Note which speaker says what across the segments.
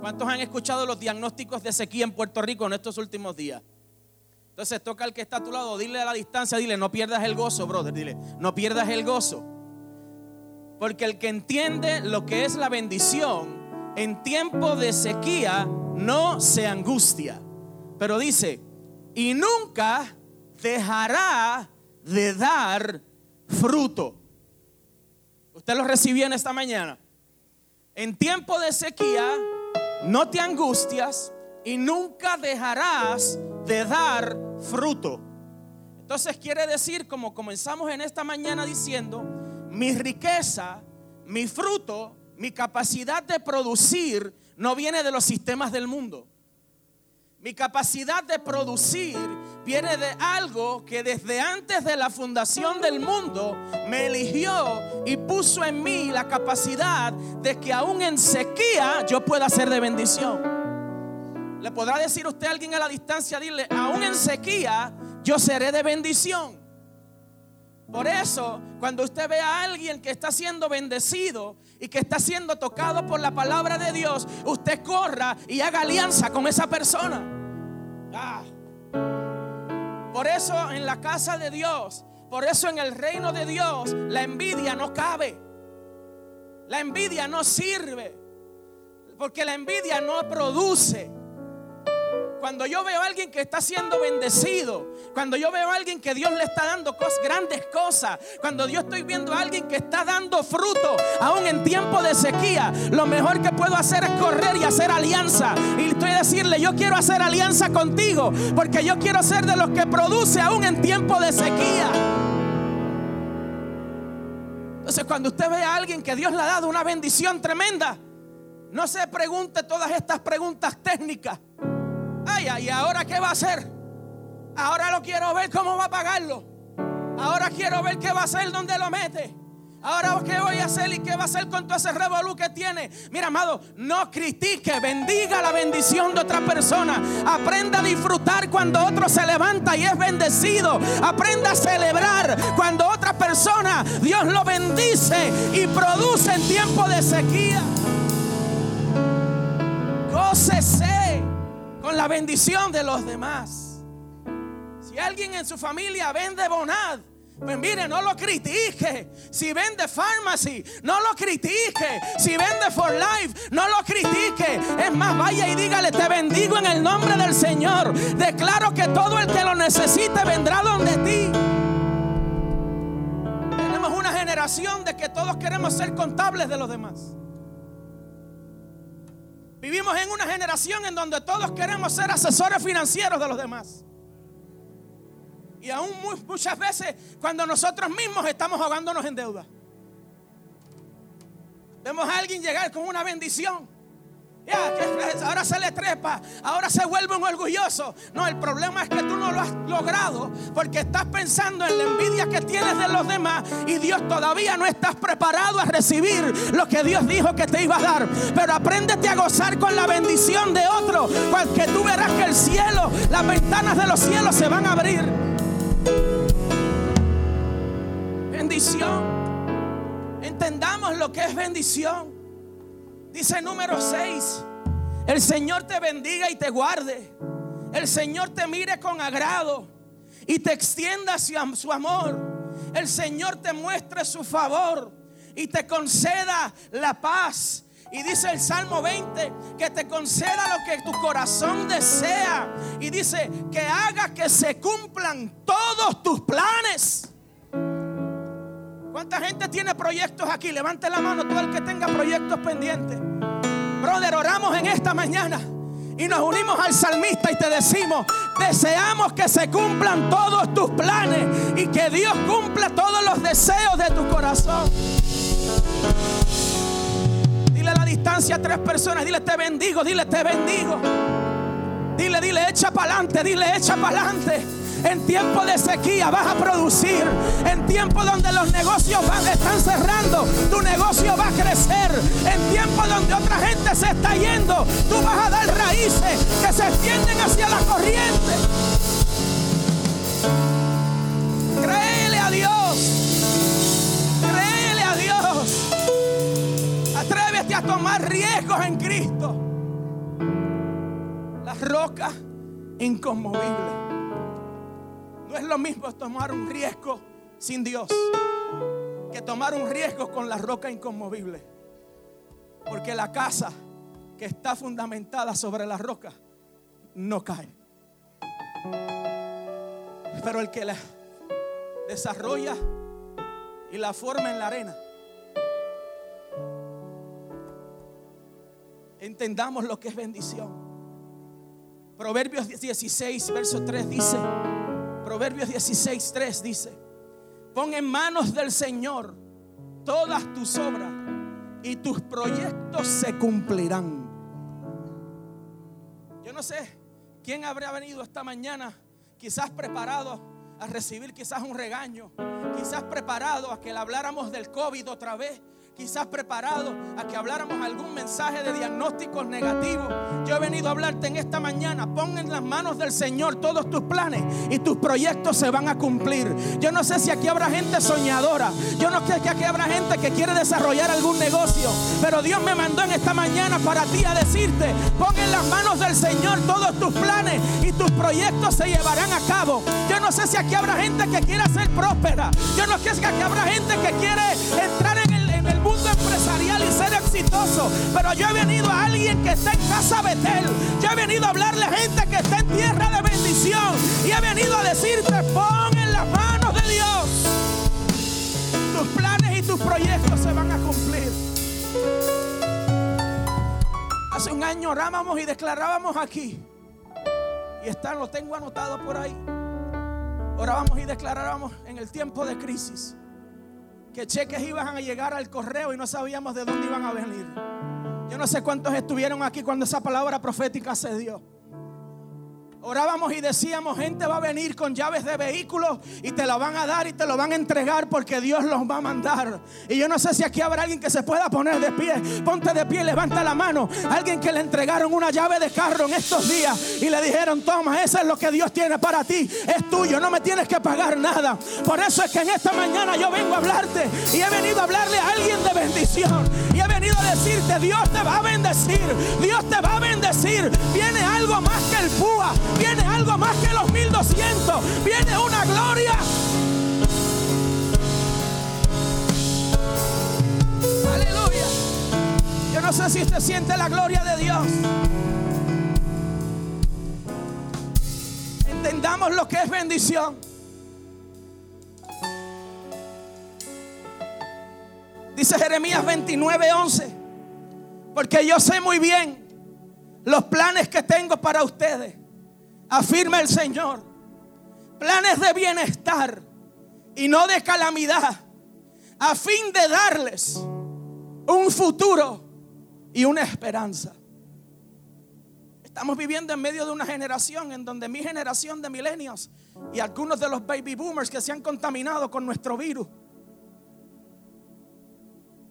Speaker 1: ¿Cuántos han escuchado los diagnósticos de sequía en Puerto Rico en estos últimos días? Entonces toca al que está a tu lado, dile a la distancia, dile, no pierdas el gozo, brother, dile, no pierdas el gozo. Porque el que entiende lo que es la bendición en tiempo de sequía no se angustia. Pero dice, y nunca dejará de dar fruto. Usted lo recibió en esta mañana. En tiempo de sequía no te angustias y nunca dejarás de dar fruto. Entonces quiere decir, como comenzamos en esta mañana diciendo, mi riqueza, mi fruto, mi capacidad de producir no viene de los sistemas del mundo. Mi capacidad de producir viene de algo que desde antes de la fundación del mundo me eligió y puso en mí la capacidad de que aún en sequía yo pueda ser de bendición. Le podrá decir usted a alguien a la distancia, dile, aún en sequía yo seré de bendición. Por eso, cuando usted ve a alguien que está siendo bendecido y que está siendo tocado por la palabra de Dios, usted corra y haga alianza con esa persona. Ah. Por eso en la casa de Dios, por eso en el reino de Dios, la envidia no cabe. La envidia no sirve. Porque la envidia no produce. Cuando yo veo a alguien que está siendo bendecido, cuando yo veo a alguien que Dios le está dando cosas, grandes cosas, cuando yo estoy viendo a alguien que está dando fruto, aún en tiempo de sequía, lo mejor que puedo hacer es correr y hacer alianza. Y estoy a decirle, yo quiero hacer alianza contigo, porque yo quiero ser de los que produce aún en tiempo de sequía. Entonces, cuando usted ve a alguien que Dios le ha dado una bendición tremenda, no se pregunte todas estas preguntas técnicas. Ay, ay, ¿ahora qué va a hacer? Ahora lo quiero ver cómo va a pagarlo. Ahora quiero ver qué va a hacer, dónde lo mete. Ahora, ¿qué voy a hacer y qué va a hacer con todo ese revolú que tiene? Mira, amado, no critique, bendiga la bendición de otra persona. Aprenda a disfrutar cuando otro se levanta y es bendecido. Aprenda a celebrar cuando otra persona, Dios lo bendice y produce en tiempo de sequía. Gócese con la bendición de los demás. Si alguien en su familia vende Bonad, pues mire, no lo critique. Si vende Pharmacy, no lo critique. Si vende For Life, no lo critique. Es más, vaya y dígale, te bendigo en el nombre del Señor. Declaro que todo el que lo necesite vendrá donde ti. Tenemos una generación de que todos queremos ser contables de los demás. Vivimos en una generación en donde todos queremos ser asesores financieros de los demás. Y aún muchas veces cuando nosotros mismos estamos ahogándonos en deuda. Vemos a alguien llegar con una bendición ahora se le trepa, ahora se vuelve un orgulloso. No, el problema es que tú no lo has logrado porque estás pensando en la envidia que tienes de los demás y Dios todavía no estás preparado a recibir lo que Dios dijo que te iba a dar. Pero apréndete a gozar con la bendición de otro, porque tú verás que el cielo, las ventanas de los cielos se van a abrir. Bendición. Entendamos lo que es bendición. Dice número 6, el Señor te bendiga y te guarde. El Señor te mire con agrado y te extienda su amor. El Señor te muestre su favor y te conceda la paz. Y dice el Salmo 20 que te conceda lo que tu corazón desea. Y dice que haga que se cumplan todos tus planes. ¿Cuánta gente tiene proyectos aquí? Levante la mano todo el que tenga proyectos pendientes. Brother, oramos en esta mañana y nos unimos al salmista y te decimos, deseamos que se cumplan todos tus planes y que Dios cumpla todos los deseos de tu corazón. Dile a la distancia a tres personas, dile te bendigo, dile te bendigo. Dile, dile, echa para adelante, dile, echa para adelante. En tiempo de sequía vas a producir. En tiempo donde los negocios están cerrando, tu negocio va a crecer. En tiempo donde otra gente se está yendo, tú vas a dar raíces que se extienden hacia la corriente. Créele a Dios. Créele a Dios. Atrévete a tomar riesgos en Cristo. roca inconmovible. No es lo mismo tomar un riesgo sin Dios que tomar un riesgo con la roca inconmovible. Porque la casa que está fundamentada sobre la roca no cae. Pero el que la desarrolla y la forma en la arena, entendamos lo que es bendición. Proverbios 16, verso 3 dice, Proverbios 16, 3 dice, pon en manos del Señor todas tus obras y tus proyectos se cumplirán. Yo no sé quién habría venido esta mañana, quizás preparado a recibir quizás un regaño, quizás preparado a que le habláramos del COVID otra vez, quizás preparado a que habláramos algún mensaje de diagnósticos negativos. Yo he venido a hablarte en esta mañana. Pon en las manos del Señor todos tus planes y tus proyectos se van a cumplir. Yo no sé si aquí habrá gente soñadora. Yo no sé si aquí habrá gente que quiere desarrollar algún negocio. Pero Dios me mandó en esta mañana para ti a decirte, pon en las manos del Señor todos tus planes y tus proyectos se llevarán a cabo. Yo no sé si aquí habrá gente que quiera ser próspera. Yo no sé si aquí habrá gente que quiere entrar en el mundo empresarial y ser exitoso. Pero yo he venido a alguien que está en casa Betel. Yo he venido a hablarle a gente que está en tierra de bendición. Y he venido a decirte, pon en las manos de Dios. Tus planes y tus proyectos se van a cumplir. Hace un año orábamos y declarábamos aquí. Y está, lo tengo anotado por ahí. Orábamos y declarábamos en el tiempo de crisis que cheques iban a llegar al correo y no sabíamos de dónde iban a venir. Yo no sé cuántos estuvieron aquí cuando esa palabra profética se dio. Orábamos y decíamos, gente va a venir con llaves de vehículos y te la van a dar y te lo van a entregar porque Dios los va a mandar. Y yo no sé si aquí habrá alguien que se pueda poner de pie. Ponte de pie, levanta la mano. Alguien que le entregaron una llave de carro en estos días y le dijeron, toma, eso es lo que Dios tiene para ti. Es tuyo, no me tienes que pagar nada. Por eso es que en esta mañana yo vengo a hablarte y he venido a hablarle a alguien de bendición. Y he venido a decirte, Dios te va a bendecir. Dios te va a bendecir. Viene algo más que el púa viene algo más que los 1200, viene una gloria. Aleluya. Yo no sé si usted siente la gloria de Dios. Entendamos lo que es bendición. Dice Jeremías 29, 11. Porque yo sé muy bien los planes que tengo para ustedes afirma el Señor, planes de bienestar y no de calamidad, a fin de darles un futuro y una esperanza. Estamos viviendo en medio de una generación en donde mi generación de milenios y algunos de los baby boomers que se han contaminado con nuestro virus.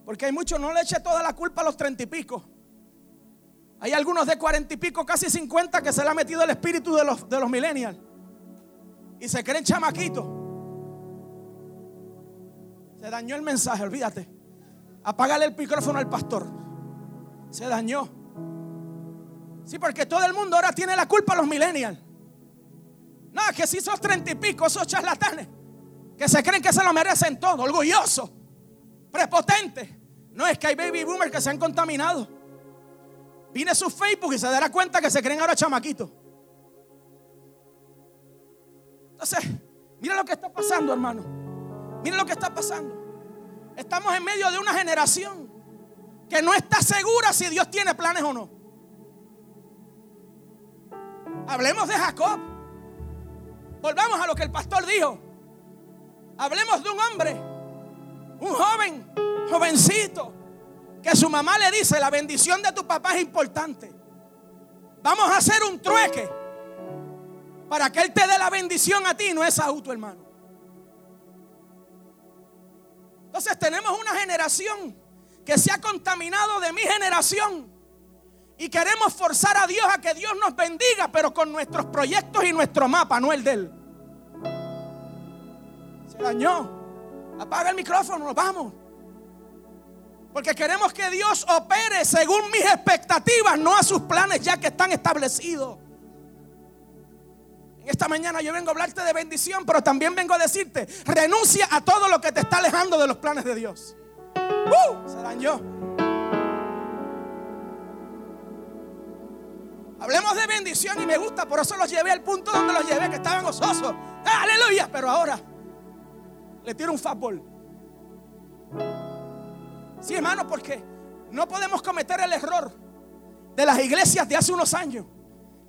Speaker 1: Porque hay muchos, no le eche toda la culpa a los treinta y pico. Hay algunos de cuarenta y pico, casi cincuenta, que se le ha metido el espíritu de los, de los millennials. Y se creen chamaquitos. Se dañó el mensaje, olvídate. Apágale el micrófono al pastor. Se dañó. Sí, porque todo el mundo ahora tiene la culpa a los millennials. No, que si esos treinta y pico, esos charlatanes, que se creen que se lo merecen todo, orgullosos, prepotentes. No, es que hay baby boomers que se han contaminado. Vine su Facebook y se dará cuenta que se creen ahora chamaquitos. Entonces, mira lo que está pasando, hermano. Mira lo que está pasando. Estamos en medio de una generación que no está segura si Dios tiene planes o no. Hablemos de Jacob. Volvamos a lo que el pastor dijo. Hablemos de un hombre, un joven, jovencito, que su mamá le dice, la bendición de tu papá es importante. Vamos a hacer un trueque para que Él te dé la bendición a ti, no es auto, hermano. Entonces tenemos una generación que se ha contaminado de mi generación y queremos forzar a Dios a que Dios nos bendiga, pero con nuestros proyectos y nuestro mapa, no el de Él. Se dañó. Apaga el micrófono, nos vamos. Porque queremos que Dios opere según mis expectativas, no a sus planes ya que están establecidos. En esta mañana yo vengo a hablarte de bendición, pero también vengo a decirte, renuncia a todo lo que te está alejando de los planes de Dios. ¡Uh! Se dañó. Hablemos de bendición y me gusta, por eso los llevé al punto donde los llevé, que estaban gozosos. Aleluya, pero ahora le tiro un fútbol. Sí, hermano, porque no podemos cometer el error de las iglesias de hace unos años,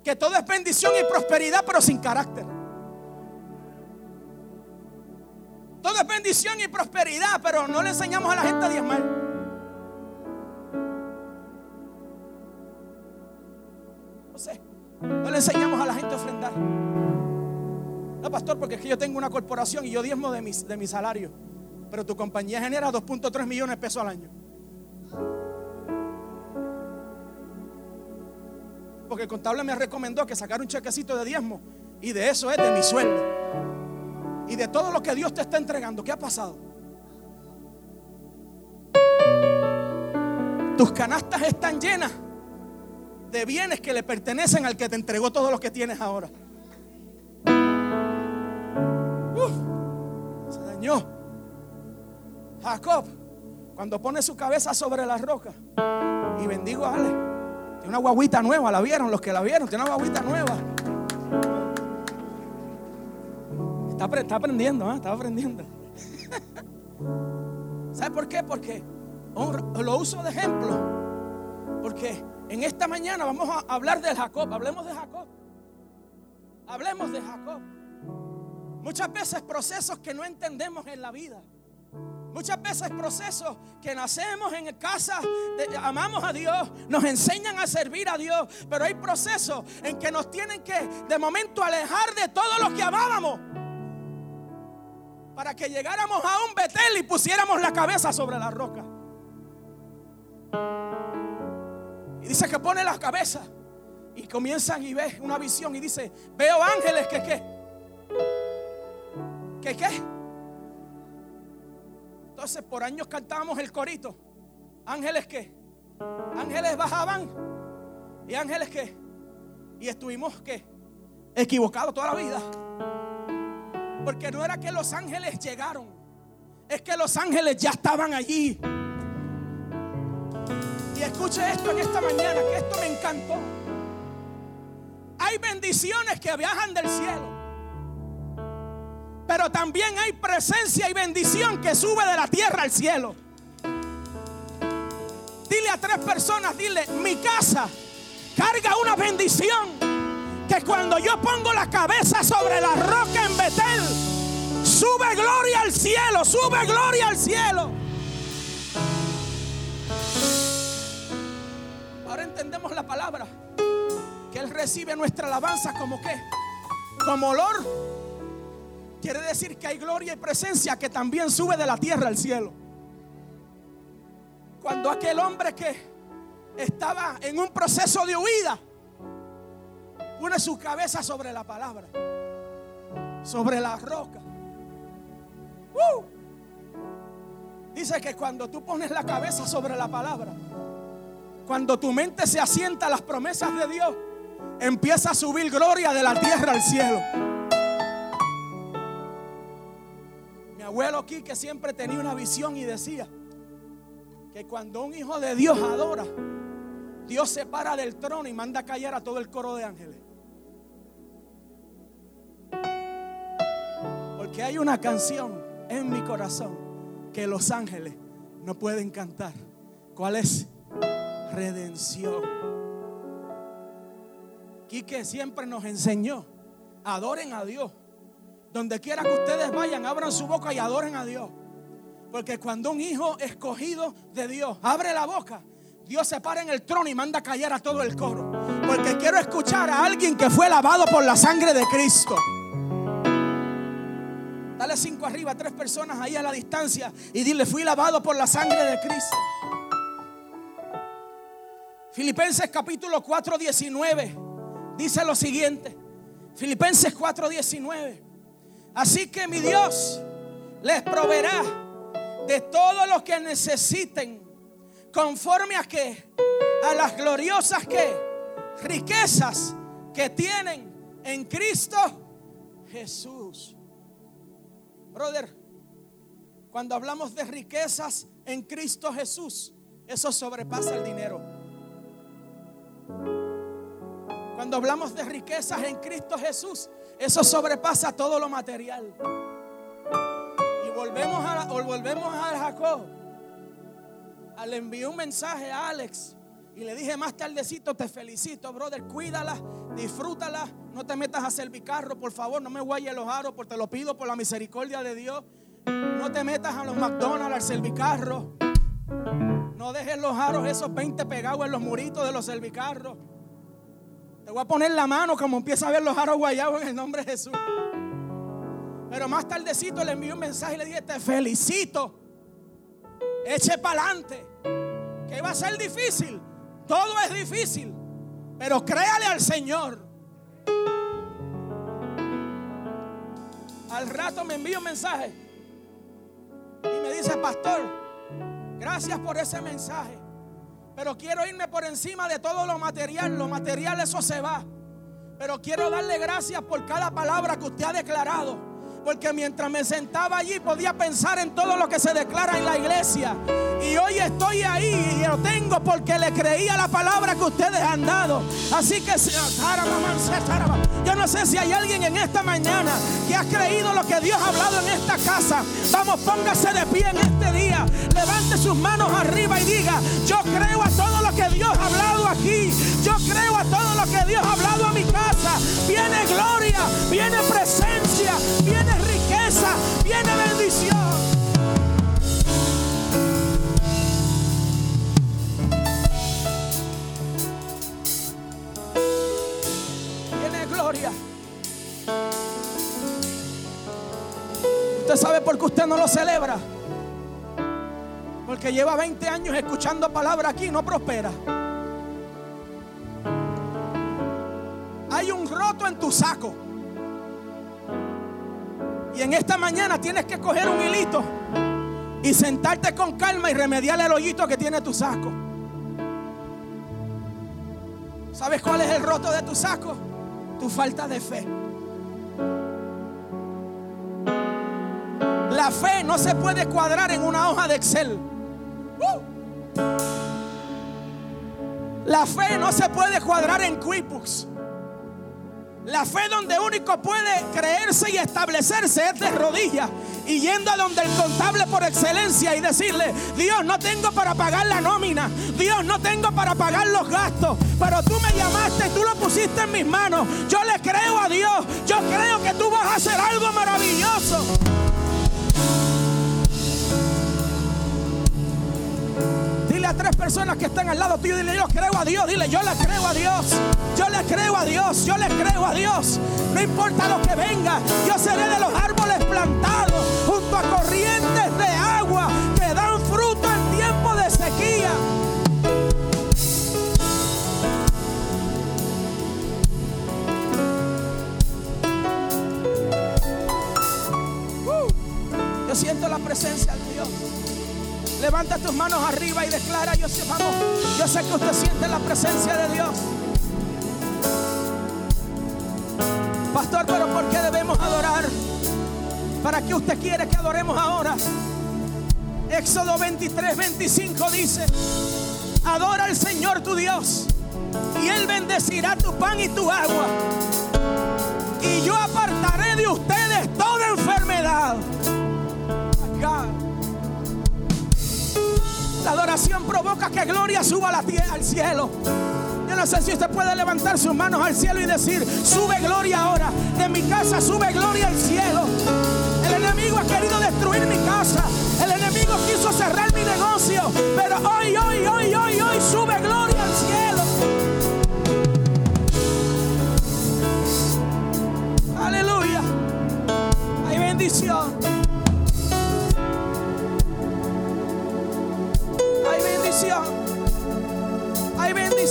Speaker 1: que todo es bendición y prosperidad, pero sin carácter. Todo es bendición y prosperidad, pero no le enseñamos a la gente a diezmar. No sé, no le enseñamos a la gente a ofrendar. No, pastor, porque es que yo tengo una corporación y yo diezmo de, mis, de mi salario. Pero tu compañía genera 2.3 millones de pesos al año. Porque el contable me recomendó que sacara un chequecito de diezmo. Y de eso es de mi sueldo. Y de todo lo que Dios te está entregando. ¿Qué ha pasado? Tus canastas están llenas de bienes que le pertenecen al que te entregó todo lo que tienes ahora. se dañó. Jacob, cuando pone su cabeza sobre la roca y bendigo a Ale. Tiene una guaguita nueva, ¿la vieron? Los que la vieron, tiene una guaguita nueva. Está, aprendiendo, ¿eh? aprendiendo. ¿Sabe por qué? Porque lo uso de ejemplo. Porque en esta mañana vamos a hablar de Jacob. Hablemos de Jacob. Hablemos de Jacob. Muchas veces procesos que no entendemos en la vida. Muchas veces procesos que nacemos en casa, amamos a Dios, nos enseñan a servir a Dios, pero hay procesos en que nos tienen que de momento alejar de todo lo que amábamos. Para que llegáramos a un Betel y pusiéramos la cabeza sobre la roca. Y dice que pone la cabeza y comienzan y ve una visión y dice, veo ángeles que qué. ¿Qué qué? Entonces por años cantábamos el corito. Ángeles que, ángeles bajaban y ángeles que, y estuvimos que, equivocados toda la vida. Porque no era que los ángeles llegaron, es que los ángeles ya estaban allí. Y escuche esto en esta mañana, que esto me encantó. Hay bendiciones que viajan del cielo. Pero también hay presencia y bendición que sube de la tierra al cielo. Dile a tres personas, dile, mi casa carga una bendición que cuando yo pongo la cabeza sobre la roca en Betel, sube gloria al cielo, sube gloria al cielo. Ahora entendemos la palabra, que Él recibe nuestra alabanza como qué, como olor Quiere decir que hay gloria y presencia que también sube de la tierra al cielo. Cuando aquel hombre que estaba en un proceso de huida, pone su cabeza sobre la palabra, sobre la roca. ¡Uh! Dice que cuando tú pones la cabeza sobre la palabra, cuando tu mente se asienta a las promesas de Dios, empieza a subir gloria de la tierra al cielo. Abuelo aquí que siempre tenía una visión y decía que cuando un hijo de Dios adora, Dios se para del trono y manda a callar a todo el coro de ángeles. Porque hay una canción en mi corazón que los ángeles no pueden cantar. ¿Cuál es? Redención. Quique siempre nos enseñó, adoren a Dios donde quiera que ustedes vayan, abran su boca y adoren a Dios. Porque cuando un hijo escogido de Dios abre la boca, Dios se para en el trono y manda callar a todo el coro. Porque quiero escuchar a alguien que fue lavado por la sangre de Cristo. Dale cinco arriba, tres personas ahí a la distancia y dile, fui lavado por la sangre de Cristo. Filipenses capítulo 4, 19 dice lo siguiente. Filipenses 4, 19. Así que mi Dios les proveerá de todo lo que necesiten conforme a que a las gloriosas que riquezas que tienen en Cristo Jesús. Brother, cuando hablamos de riquezas en Cristo Jesús, eso sobrepasa el dinero. Cuando hablamos de riquezas en Cristo Jesús, eso sobrepasa todo lo material. Y volvemos a, volvemos a Jacob. Le envió un mensaje a Alex y le dije más tardecito, te felicito, brother, cuídala, disfrútala, no te metas a servir carro, por favor, no me guayes los aros, porque te lo pido por la misericordia de Dios. No te metas a los McDonald's al servicarro. No dejes los aros esos 20 pegados en los muritos de los servicarros. Te voy a poner la mano como empieza a ver los aros guayados en el nombre de Jesús. Pero más tardecito le envié un mensaje y le dije, te felicito. Eche para adelante. Que va a ser difícil. Todo es difícil. Pero créale al Señor. Al rato me envío un mensaje. Y me dice, pastor, gracias por ese mensaje. Pero quiero irme por encima de todo lo material. Lo material eso se va. Pero quiero darle gracias por cada palabra que usted ha declarado. Porque mientras me sentaba allí podía pensar en todo lo que se declara en la iglesia. Y hoy estoy ahí y lo tengo porque le creía la palabra que ustedes han dado. Así que, yo no sé si hay alguien en esta mañana que ha creído lo que Dios ha hablado en esta casa. Vamos, póngase de pie en este día. Levante sus manos arriba y diga, yo creo a todo lo que Dios ha hablado aquí. Yo creo a todo lo que Dios ha hablado a mi casa. Viene gloria, viene presencia, viene riqueza, viene bendición. Usted sabe por qué usted no lo celebra. Porque lleva 20 años escuchando palabra aquí y no prospera. Hay un roto en tu saco. Y en esta mañana tienes que coger un hilito y sentarte con calma y remediar el hoyito que tiene tu saco. ¿Sabes cuál es el roto de tu saco? Tu falta de fe. La fe no se puede cuadrar en una hoja de Excel. Uh. La fe no se puede cuadrar en QuickBooks. La fe donde único puede creerse y establecerse es de rodillas y yendo a donde el contable por excelencia y decirle, Dios, no tengo para pagar la nómina, Dios, no tengo para pagar los gastos, pero tú me llamaste tú lo pusiste en mis manos. Yo le creo a Dios, yo creo que tú vas a hacer algo maravilloso. Tres personas que están al lado tuyo, dile yo creo a Dios, dile yo le creo a Dios, yo le creo a Dios, yo le creo a Dios. No importa lo que venga, yo seré de los árboles plantados junto a corrientes de agua que dan fruto en tiempo de sequía. Uh, yo siento la presencia de Dios. Levanta tus manos arriba y declara, yo sé, vamos, yo sé que usted siente la presencia de Dios. Pastor, pero ¿por qué debemos adorar? ¿Para qué usted quiere que adoremos ahora? Éxodo 23, 25 dice, adora al Señor tu Dios y Él bendecirá tu pan y tu agua. Y yo apartaré de ustedes La adoración provoca que gloria suba a la al cielo. Yo no sé si usted puede levantar sus manos al cielo y decir, sube gloria ahora. De mi casa sube gloria al cielo. El enemigo ha querido destruir mi casa. El enemigo quiso cerrar mi negocio. Pero hoy, hoy, hoy, hoy, hoy sube gloria al cielo. Aleluya. Hay bendición. Hay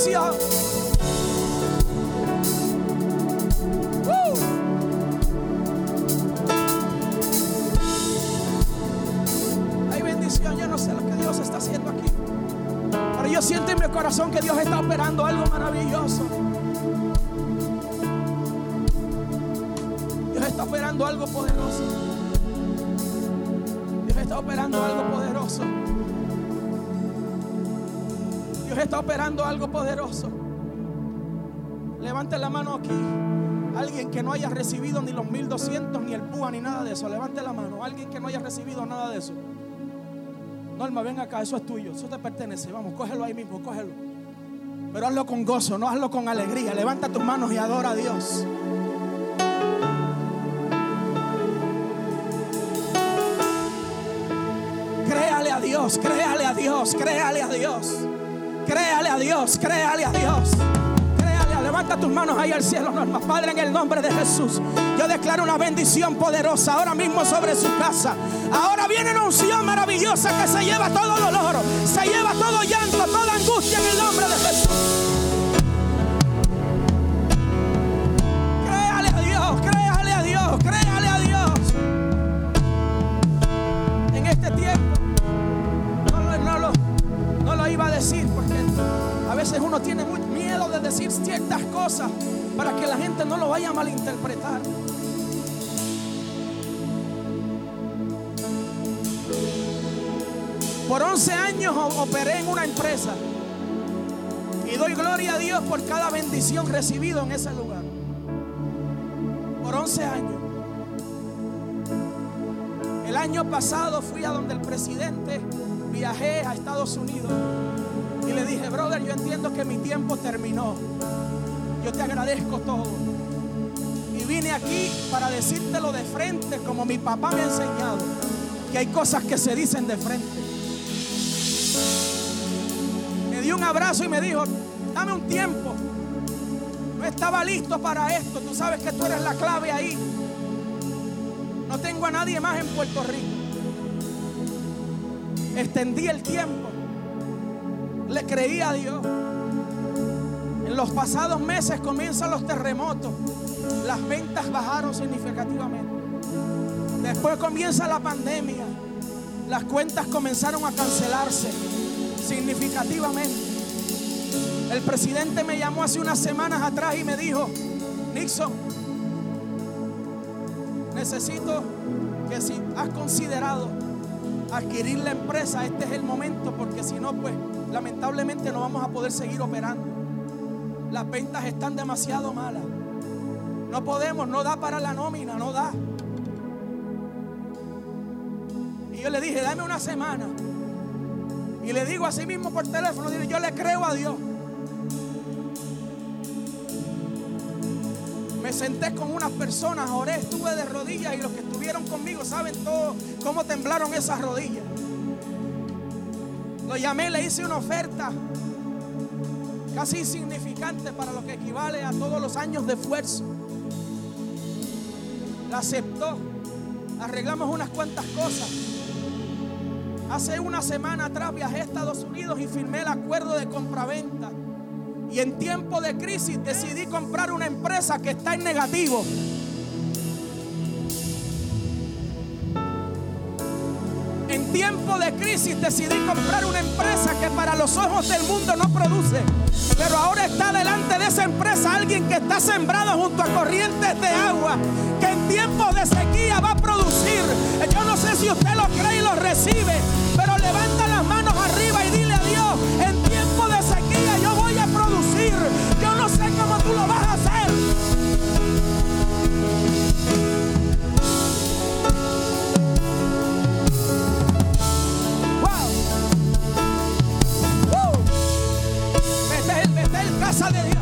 Speaker 1: bendición. Yo no sé lo que Dios está haciendo aquí. Pero yo siento en mi corazón que Dios está operando algo maravilloso. Dios está operando algo poderoso. Dios está operando algo poderoso. Está operando algo poderoso. Levante la mano aquí. Alguien que no haya recibido ni los 1200, ni el PUA, ni nada de eso. Levante la mano. Alguien que no haya recibido nada de eso. Norma, ven acá, eso es tuyo. Eso te pertenece. Vamos, cógelo ahí mismo, cógelo. Pero hazlo con gozo, no hazlo con alegría. Levanta tus manos y adora a Dios. Créale a Dios, créale a Dios, créale a Dios. Créale a Dios, créale a Dios. Créale, levanta tus manos ahí al cielo, Norma. Padre, en el nombre de Jesús, yo declaro una bendición poderosa ahora mismo sobre su casa. Ahora viene una unción maravillosa que se lleva todo dolor, se lleva todo llanto, toda angustia en el nombre de Jesús. Veces uno tiene muy miedo de decir ciertas cosas para que la gente no lo vaya a malinterpretar. Por 11 años operé en una empresa y doy gloria a Dios por cada bendición recibida en ese lugar. Por 11 años. El año pasado fui a donde el presidente, viajé a Estados Unidos y le dije, brother, yo entiendo que mi tiempo terminó. Yo te agradezco todo. Y vine aquí para decírtelo de frente, como mi papá me ha enseñado, que hay cosas que se dicen de frente. Me dio un abrazo y me dijo, dame un tiempo. No estaba listo para esto. Tú sabes que tú eres la clave ahí. No tengo a nadie más en Puerto Rico. Extendí el tiempo. Le creí a Dios. En los pasados meses comienzan los terremotos. Las ventas bajaron significativamente. Después comienza la pandemia. Las cuentas comenzaron a cancelarse significativamente. El presidente me llamó hace unas semanas atrás y me dijo, Nixon, necesito que si has considerado adquirir la empresa, este es el momento, porque si no, pues lamentablemente no vamos a poder seguir operando. Las ventas están demasiado malas. No podemos, no da para la nómina, no da. Y yo le dije, dame una semana. Y le digo así mismo por teléfono, yo le creo a Dios. Me senté con unas personas, oré, estuve de rodillas y los que estuvieron conmigo saben todo cómo temblaron esas rodillas. Lo llamé, le hice una oferta casi insignificante para lo que equivale a todos los años de esfuerzo. La aceptó. Arreglamos unas cuantas cosas. Hace una semana atrás viajé a Estados Unidos y firmé el acuerdo de compraventa. Y en tiempo de crisis decidí comprar una empresa que está en negativo. Tiempo de crisis decidí comprar una empresa que para los ojos del mundo no produce. Pero ahora está delante de esa empresa alguien que está sembrado junto a corrientes de agua. Que en tiempos de sequía va a producir. Yo no sé si usted lo cree y lo recibe. Pero levanta las manos arriba y dile a Dios. En tiempo de sequía yo voy a producir. Yo no sé cómo tú lo vas a sale